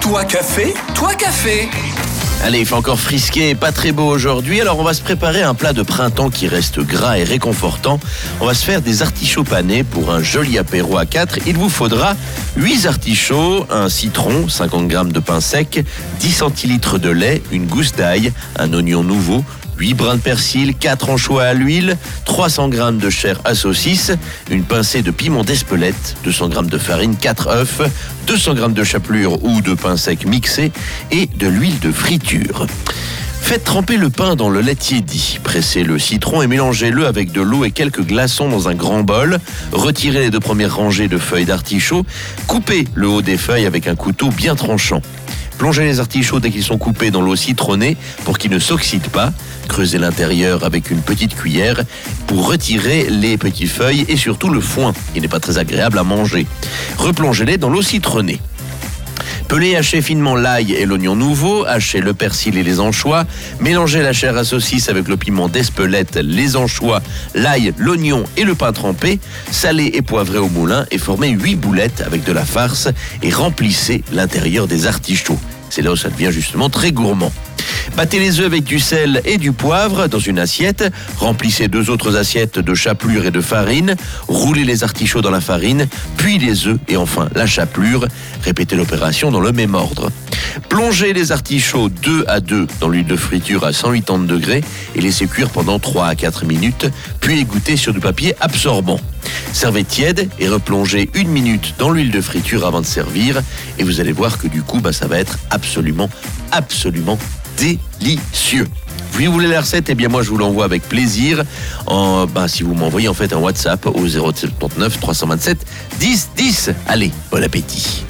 Toi café, toi café. Allez, il fait encore frisquer pas très beau aujourd'hui, alors on va se préparer un plat de printemps qui reste gras et réconfortant. On va se faire des artichauts panés pour un joli apéro à 4. Il vous faudra 8 artichauts, un citron, 50 g de pain sec, 10 centilitres de lait, une gousse d'ail, un oignon nouveau, 8 brins de persil, 4 anchois à l'huile, 300 g de chair à saucisse, une pincée de piment d'Espelette, 200 g de farine, 4 œufs, 200 g de chapelure ou de pain sec mixé et de l'huile de friture. Faites tremper le pain dans le lait tiédi. Pressez le citron et mélangez-le avec de l'eau et quelques glaçons dans un grand bol. Retirez les deux premières rangées de feuilles d'artichaut. Coupez le haut des feuilles avec un couteau bien tranchant. Plongez les artichauts dès qu'ils sont coupés dans l'eau citronnée pour qu'ils ne s'oxydent pas. Creusez l'intérieur avec une petite cuillère pour retirer les petites feuilles et surtout le foin. Il n'est pas très agréable à manger. Replongez-les dans l'eau citronnée. Pelez hachez finement l'ail et l'oignon nouveau, hachez le persil et les anchois, mélangez la chair à saucisse avec le piment d'Espelette, les anchois, l'ail, l'oignon et le pain trempé, salez et poivrez au moulin et formez 8 boulettes avec de la farce et remplissez l'intérieur des artichauts. C'est là où ça devient justement très gourmand. Battez les œufs avec du sel et du poivre dans une assiette. Remplissez deux autres assiettes de chapelure et de farine. Roulez les artichauts dans la farine, puis les œufs et enfin la chapelure. Répétez l'opération dans le même ordre. Plongez les artichauts 2 à 2 dans l'huile de friture à 180 degrés et laissez cuire pendant 3 à 4 minutes, puis égouttez sur du papier absorbant. Servez tiède et replongez une minute dans l'huile de friture avant de servir et vous allez voir que du coup bah, ça va être absolument, absolument délicieux. Vous voulez la recette? Eh bien moi je vous l'envoie avec plaisir. En, bah, si vous m'envoyez en fait un WhatsApp au 079 327 10 10. Allez, bon appétit.